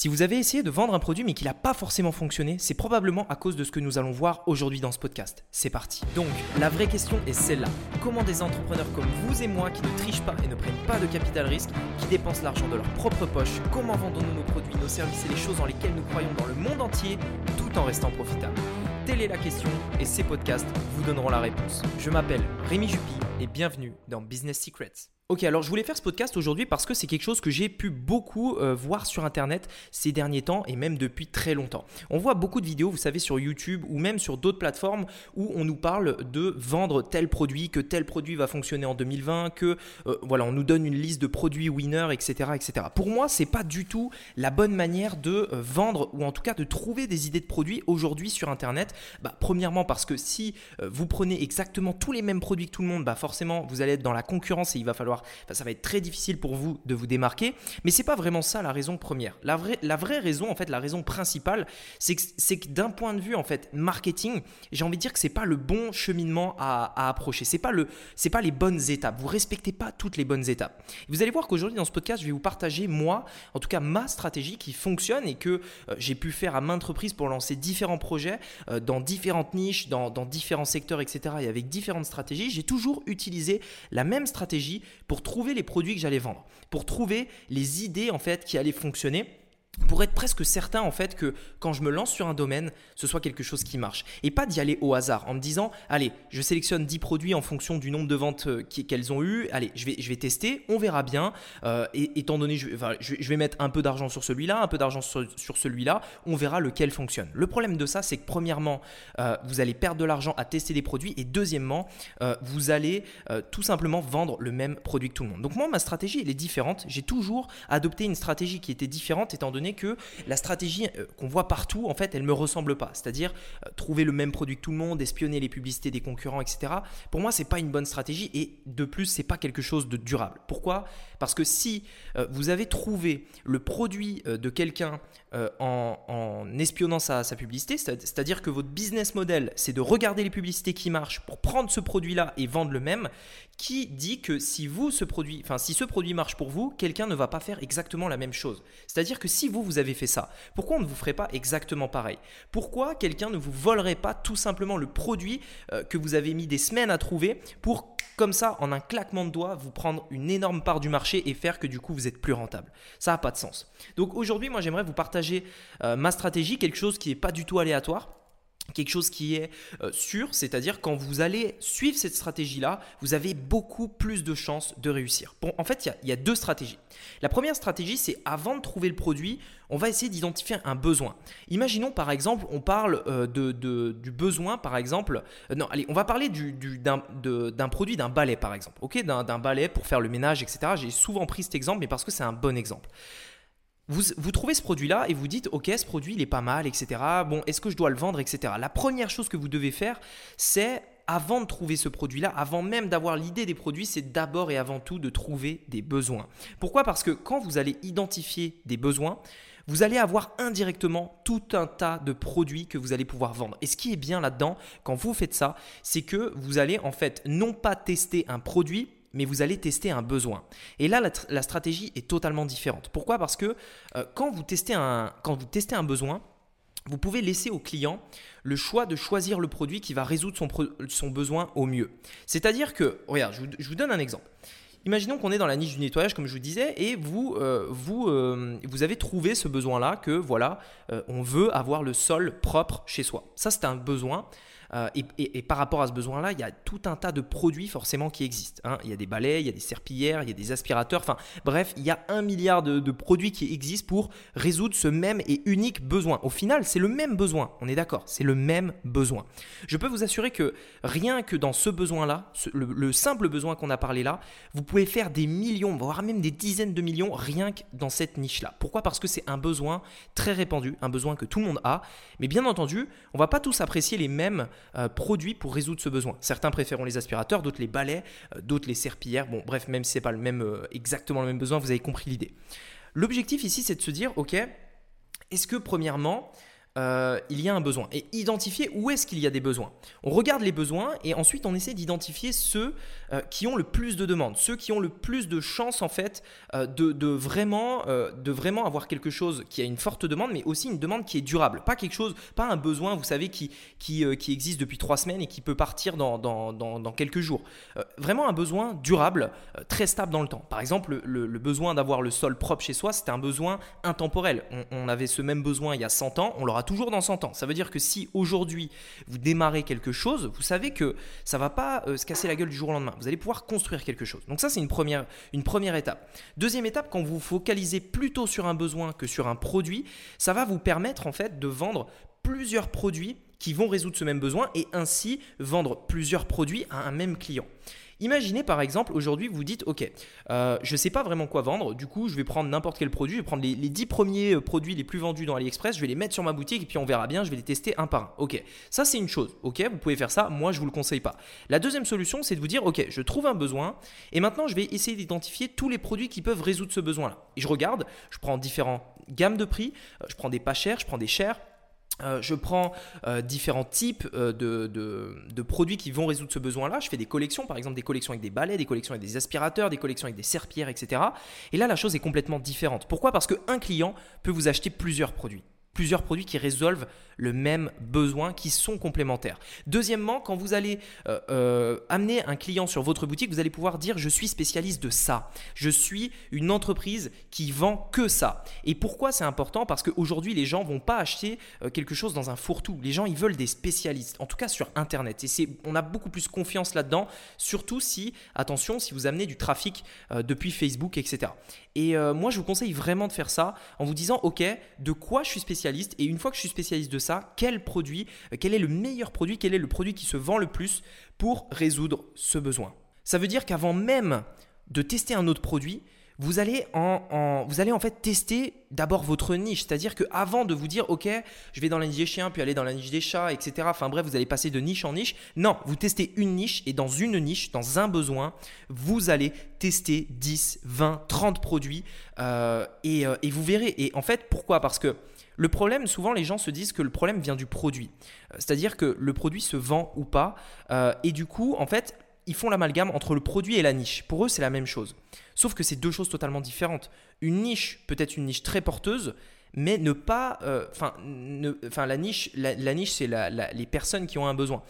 Si vous avez essayé de vendre un produit mais qu'il n'a pas forcément fonctionné, c'est probablement à cause de ce que nous allons voir aujourd'hui dans ce podcast. C'est parti. Donc, la vraie question est celle-là. Comment des entrepreneurs comme vous et moi qui ne trichent pas et ne prennent pas de capital risque, qui dépensent l'argent de leur propre poche, comment vendons-nous nos produits, nos services et les choses dans lesquelles nous croyons dans le monde entier tout en restant profitables? Telle est la question et ces podcasts vous donneront la réponse. Je m'appelle Rémi Jupy et bienvenue dans Business Secrets. Ok, alors je voulais faire ce podcast aujourd'hui parce que c'est quelque chose que j'ai pu beaucoup euh, voir sur Internet ces derniers temps et même depuis très longtemps. On voit beaucoup de vidéos, vous savez, sur YouTube ou même sur d'autres plateformes où on nous parle de vendre tel produit, que tel produit va fonctionner en 2020, que euh, voilà, on nous donne une liste de produits winners, etc., etc. Pour moi, c'est pas du tout la bonne manière de euh, vendre ou en tout cas de trouver des idées de produits aujourd'hui sur Internet. Bah, premièrement parce que si vous prenez exactement tous les mêmes produits que tout le monde, bah forcément vous allez être dans la concurrence et il va falloir ça va être très difficile pour vous de vous démarquer. Mais c'est pas vraiment ça la raison première. La vraie, la vraie raison, en fait, la raison principale, c'est que, que d'un point de vue en fait marketing, j'ai envie de dire que c'est pas le bon cheminement à, approcher. C'est pas le, c'est pas les bonnes étapes. Vous respectez pas toutes les bonnes étapes. Vous allez voir qu'aujourd'hui dans ce podcast, je vais vous partager moi, en tout cas ma stratégie qui fonctionne et que euh, j'ai pu faire à maintes reprises pour lancer différents projets euh, dans différentes niches, dans différents secteurs, etc. Et avec différentes stratégies, j'ai toujours utilisé la même stratégie pour trouver les produits que j'allais vendre, pour trouver les idées en fait qui allaient fonctionner pour être presque certain en fait que quand je me lance sur un domaine, ce soit quelque chose qui marche. Et pas d'y aller au hasard en me disant, allez, je sélectionne 10 produits en fonction du nombre de ventes euh, qu'elles ont eu, allez, je vais, je vais tester, on verra bien. Euh, et, étant donné, je, je, vais mettre un peu d'argent sur celui-là, un peu d'argent sur, celui-là, on verra lequel fonctionne. Le problème de ça, c'est que premièrement, euh, vous allez perdre de l'argent à tester des produits et deuxièmement, vous allez tout simplement vendre le même produit que tout le monde. Donc moi, ma stratégie, elle est différente. J'ai toujours adopté une stratégie qui était différente étant donné que la stratégie euh, qu'on voit partout, en fait, elle me ressemble pas. C'est-à-dire euh, trouver le même produit que tout le monde, espionner les publicités des concurrents, etc. Pour moi, c'est pas une bonne stratégie et de plus, c'est pas quelque chose de durable. Pourquoi? Parce que si euh, vous avez trouvé le produit de quelqu'un en, espionnant sa, sa publicité, c'est-à-dire que votre business model, c'est de regarder les publicités qui marchent pour prendre ce produit-là et vendre le même, qui dit que si vous ce produit, si ce produit marche pour vous, quelqu'un ne va pas faire exactement la même chose. C'est-à-dire que si vous vous avez fait ça, pourquoi on ne vous ferait pas exactement pareil? Pourquoi quelqu'un ne vous volerait pas tout simplement le produit euh, que vous avez mis des semaines à trouver pour comme ça, en un claquement de doigts, vous prendre une énorme part du marché et faire que du coup vous êtes plus rentable. Ça n'a pas de sens. Donc aujourd'hui, moi j'aimerais vous partager euh, ma stratégie, quelque chose qui n'est pas du tout aléatoire quelque chose qui est euh, sûr, c'est-à-dire quand vous allez suivre cette stratégie-là, vous avez beaucoup plus de chances de réussir. Bon, en fait, il y, a deux stratégies. La première stratégie, c'est avant de trouver le produit, on va essayer d'identifier un besoin. Imaginons par exemple, on parle euh, du besoin, par exemple, euh, non, allez, on va parler du, d'un, produit, d'un balai par exemple, ok, d'un balai pour faire le ménage, etc. J'ai souvent pris cet exemple, mais parce que c'est un bon exemple. Vous, trouvez ce produit-là et vous dites, ok, ce produit, il est pas mal, etc. Bon, est-ce que je dois le vendre, etc. La première chose que vous devez faire, c'est, avant de trouver ce produit-là, avant même d'avoir l'idée des produits, c'est d'abord et avant tout de trouver des besoins. Pourquoi? Parce que quand vous allez identifier des besoins, vous allez avoir indirectement tout un tas de produits que vous allez pouvoir vendre. Et ce qui est bien là-dedans, quand vous faites ça, c'est que vous allez en fait non pas tester un produit, mais vous allez tester un besoin. Et là, la, stratégie est totalement différente. Pourquoi? Parce que euh, quand, vous testez un, quand vous testez un besoin, vous pouvez laisser au client le choix de choisir le produit qui va résoudre son, besoin au mieux. C'est-à-dire que, regarde, je vous, donne un exemple. Imaginons qu'on est dans la niche du nettoyage, comme je vous disais, et vous, euh, vous, euh, vous avez trouvé ce besoin-là que voilà, on veut avoir le sol propre chez soi. Ça, c'est un besoin. Euh, et, par rapport à ce besoin-là, il y a tout un tas de produits forcément qui existent. Hein. Il y a des balais, il y a des serpillères, il y a des aspirateurs, enfin bref, il y a un milliard de, produits qui existent pour résoudre ce même et unique besoin. Au final, c'est le même besoin, on est d'accord, c'est le même besoin. Je peux vous assurer que rien que dans ce besoin-là, le, simple besoin qu'on a parlé là, vous pouvez faire des millions, voire même des dizaines de millions rien que dans cette niche-là. Pourquoi? Parce que c'est un besoin très répandu, un besoin que tout le monde a, mais bien entendu, on va pas tous apprécier les mêmes euh, produits pour résoudre ce besoin. Certains préfèrent les aspirateurs, d'autres les balais, euh, d'autres les serpillères. Bon, bref, même si c'est pas le même, euh, exactement le même besoin, vous avez compris l'idée. L'objectif ici, c'est de se dire, ok, est-ce que premièrement, euh, il y a un besoin et identifier où est-ce qu'il y a des besoins. On regarde les besoins et ensuite on essaie d'identifier ceux euh, qui ont le plus de demandes, ceux qui ont le plus de chances en fait euh, de, vraiment, de vraiment avoir quelque chose qui a une forte demande, mais aussi une demande qui est durable. Pas quelque chose, pas un besoin, vous savez, qui, qui, qui existe depuis trois semaines et qui peut partir dans, dans, dans, quelques jours. vraiment un besoin durable, très stable dans le temps. Par exemple, le, besoin d'avoir le sol propre chez soi, c'était un besoin intemporel. On, on avait ce même besoin il y a 100 ans, on l'aura toujours dans 100 ans. Ça veut dire que si aujourd'hui vous démarrez quelque chose, vous savez que ça va pas euh, se casser la gueule du jour au lendemain. Vous allez pouvoir construire quelque chose. Donc ça c'est une première, une première étape. Deuxième étape, quand vous focalisez plutôt sur un besoin que sur un produit, ça va vous permettre en fait de vendre plusieurs produits qui vont résoudre ce même besoin et ainsi vendre plusieurs produits à un même client. Imaginez par exemple, aujourd'hui, vous dites, OK, euh, je ne sais pas vraiment quoi vendre, du coup, je vais prendre n'importe quel produit, je vais prendre les, les 10 premiers euh, produits les plus vendus dans AliExpress, je vais les mettre sur ma boutique et puis on verra bien, je vais les tester un par un. OK, ça c'est une chose, OK, vous pouvez faire ça, moi je ne vous le conseille pas. La deuxième solution, c'est de vous dire, OK, je trouve un besoin et maintenant je vais essayer d'identifier tous les produits qui peuvent résoudre ce besoin-là. Et je regarde, je prends différentes gammes de prix, euh, je prends des pas chers, je prends des chers, euh, je prends euh, différents types euh, de, produits qui vont résoudre ce besoin-là. Je fais des collections, par exemple des collections avec des balais, des collections avec des aspirateurs, des collections avec des serpillères, etc. Et là, la chose est complètement différente. Pourquoi? Parce qu'un client peut vous acheter plusieurs produits plusieurs produits qui résolvent le même besoin, qui sont complémentaires. Deuxièmement, quand vous allez euh, euh, amener un client sur votre boutique, vous allez pouvoir dire je suis spécialiste de ça. Je suis une entreprise qui vend que ça. Et pourquoi c'est important? Parce qu'aujourd'hui, les gens vont pas acheter euh, quelque chose dans un fourre-tout. Les gens, ils veulent des spécialistes, en tout cas sur Internet. Et on a beaucoup plus confiance là-dedans, surtout si, attention, si vous amenez du trafic depuis Facebook, etc. Et moi, je vous conseille vraiment de faire ça en vous disant, OK, de quoi je suis spécialiste? Et une fois que je suis spécialiste de ça, quel produit, euh, quel est le meilleur produit, quel est le produit qui se vend le plus pour résoudre ce besoin? Ça veut dire qu'avant même de tester un autre produit, vous allez en, vous allez en fait tester d'abord votre niche. C'est-à-dire qu'avant de vous dire, OK, je vais dans la niche des chiens, puis aller dans la niche des chats, etc. Enfin bref, vous allez passer de niche en niche. Non, vous testez une niche et dans une niche, dans un besoin, vous allez tester 10, 20, 30 produits euh, euh, et, vous verrez. Et en fait, pourquoi? Parce que le problème, souvent les gens se disent que le problème vient du produit. Euh, c'est-à-dire que le produit se vend ou pas. Euh, et du coup, en fait, ils font l'amalgame entre le produit et la niche. Pour eux, c'est la même chose. Sauf que c'est deux choses totalement différentes. Une niche peut être une niche très porteuse, mais ne pas. Euh, enfin, la niche, la, niche c'est les personnes qui ont un besoin.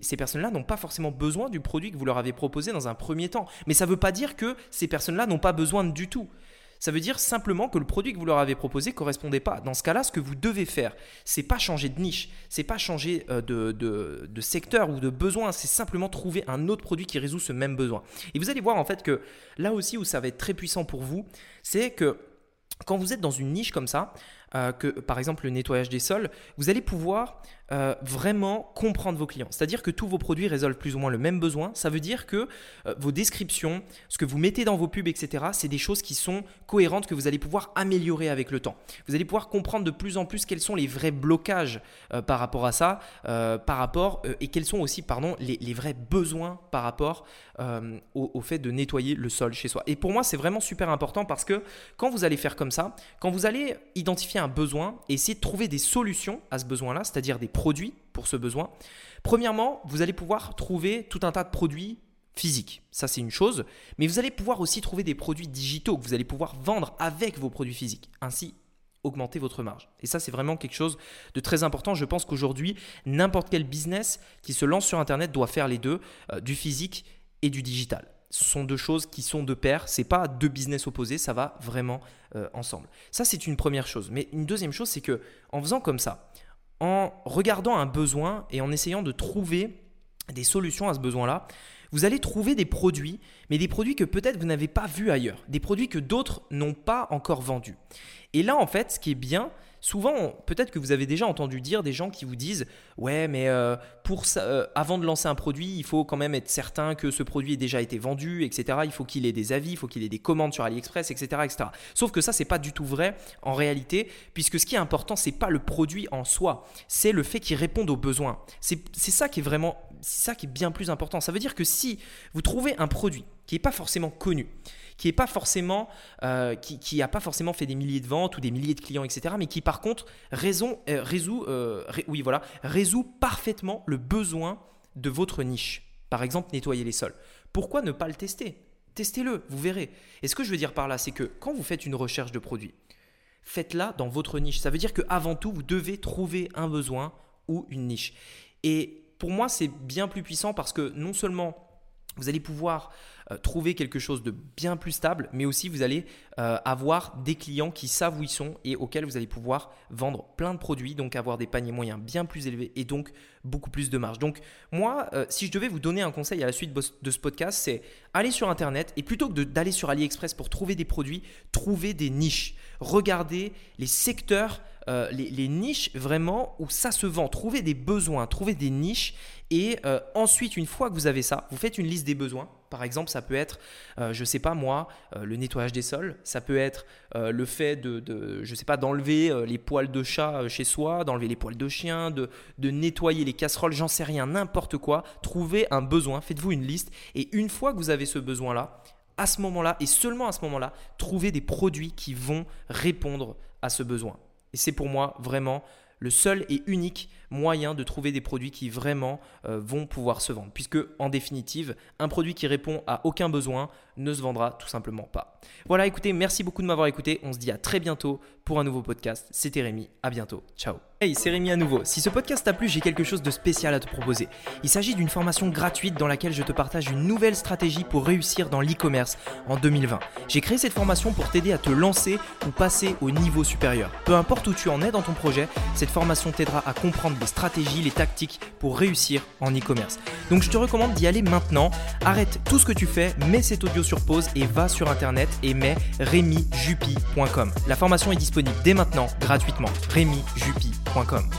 ces personnes-là n'ont pas forcément besoin du produit que vous leur avez proposé dans un premier temps. Mais ça ne veut pas dire que ces personnes-là n'ont pas besoin du tout. Ça veut dire simplement que le produit que vous leur avez proposé ne correspondait pas. Dans ce cas-là, ce que vous devez faire, c'est pas changer de niche, c'est pas changer euh, de, de, secteur ou de besoin, c'est simplement trouver un autre produit qui résout ce même besoin. Et vous allez voir en fait que là aussi où ça va être très puissant pour vous, c'est que quand vous êtes dans une niche comme ça, euh, que par exemple le nettoyage des sols, vous allez pouvoir euh, vraiment comprendre vos clients. C'est-à-dire que tous vos produits résolvent plus ou moins le même besoin. Ça veut dire que euh, vos descriptions, ce que vous mettez dans vos pubs, etc., c'est des choses qui sont cohérentes que vous allez pouvoir améliorer avec le temps. Vous allez pouvoir comprendre de plus en plus quels sont les vrais blocages par rapport à ça, par rapport et quels sont aussi, pardon, les, vrais besoins par rapport au, au fait de nettoyer le sol chez soi. Et pour moi, c'est vraiment super important parce que quand vous allez faire comme ça, quand vous allez identifier un besoin et essayer de trouver des solutions à ce besoin-là, c'est-à-dire des produits pour ce besoin. Premièrement, vous allez pouvoir trouver tout un tas de produits physiques. Ça, c'est une chose. Mais vous allez pouvoir aussi trouver des produits digitaux que vous allez pouvoir vendre avec vos produits physiques. Ainsi, augmenter votre marge. Et ça, c'est vraiment quelque chose de très important. Je pense qu'aujourd'hui, n'importe quel business qui se lance sur Internet doit faire les deux, euh, du physique et du digital ce sont deux choses qui sont de pair. C'est pas deux business opposés, ça va vraiment euh, ensemble. Ça, c'est une première chose. Mais une deuxième chose, c'est que en faisant comme ça, en regardant un besoin et en essayant de trouver des solutions à ce besoin-là, vous allez trouver des produits, mais des produits que peut-être vous n'avez pas vus ailleurs, des produits que d'autres n'ont pas encore vendus. Et là, en fait, ce qui est bien, Souvent, peut-être que vous avez déjà entendu dire des gens qui vous disent Ouais, mais euh, pour euh, avant de lancer un produit, il faut quand même être certain que ce produit ait déjà été vendu, etc. Il faut qu'il ait des avis, il faut qu'il ait des commandes sur AliExpress, etc. etc. Sauf que ça, c'est pas du tout vrai en réalité, puisque ce qui est important, c'est pas le produit en soi, c'est le fait qu'il réponde aux besoins. C'est ça qui est vraiment, c'est ça qui est bien plus important. Ça veut dire que si vous trouvez un produit qui n'est pas forcément connu, qui est pas forcément, euh, qui, pas forcément fait des milliers de ventes ou des milliers de clients, etc. Mais qui par contre euh, résout, euh, oui voilà, résout parfaitement le besoin de votre niche. Par exemple, nettoyer les sols. Pourquoi ne pas le tester? Testez-le, vous verrez. Et ce que je veux dire par là, c'est que quand vous faites une recherche de produit, faites-la dans votre niche. Ça veut dire qu'avant tout, vous devez trouver un besoin ou une niche. Et pour moi, c'est bien plus puissant parce que non seulement vous allez pouvoir euh, trouver quelque chose de bien plus stable, mais aussi vous allez euh, avoir des clients qui savent où ils sont et auxquels vous allez pouvoir vendre plein de produits, donc avoir des paniers moyens bien plus élevés et donc beaucoup plus de marge. Donc moi, euh, si je devais vous donner un conseil à la suite de ce podcast, c'est aller sur Internet et plutôt que d'aller sur AliExpress pour trouver des produits, trouver des niches. Regardez les secteurs les, les, niches vraiment où ça se vend. Trouver des besoins, trouver des niches et euh, ensuite, une fois que vous avez ça, vous faites une liste des besoins. Par exemple, ça peut être, euh, je ne sais pas moi, euh, le nettoyage des sols. Ça peut être le fait de, je sais pas, d'enlever les poils de chat chez soi, d'enlever les poils de chien, de, de nettoyer les casseroles, j'en sais rien, n'importe quoi. Trouvez un besoin, faites-vous une liste. Et une fois que vous avez ce besoin-là, à ce moment-là, et seulement à ce moment-là, trouvez des produits qui vont répondre à ce besoin. Et c'est pour moi vraiment le seul et unique moyen de trouver des produits qui vraiment euh, vont pouvoir se vendre. Puisque, en définitive, un produit qui répond à aucun besoin ne se vendra tout simplement pas. Voilà, écoutez, merci beaucoup de m'avoir écouté. On se dit à très bientôt pour un nouveau podcast. C'était Rémi, à bientôt. Ciao. Hey, c'est Rémi à nouveau. Si ce podcast t'a plu, j'ai quelque chose de spécial à te proposer. Il s'agit d'une formation gratuite dans laquelle je te partage une nouvelle stratégie pour réussir dans l'e-commerce en 2020. J'ai créé cette formation pour t'aider à te lancer ou passer au niveau supérieur. Peu importe où tu en es dans ton projet, cette formation t'aidera à comprendre les stratégies, les tactiques pour réussir en e-commerce. Donc je te recommande d'y aller maintenant. Arrête tout ce que tu fais, mets cet audio sur pause et va sur internet et mets remijupi.com. La formation est disponible dès maintenant gratuitement. remijupi.com.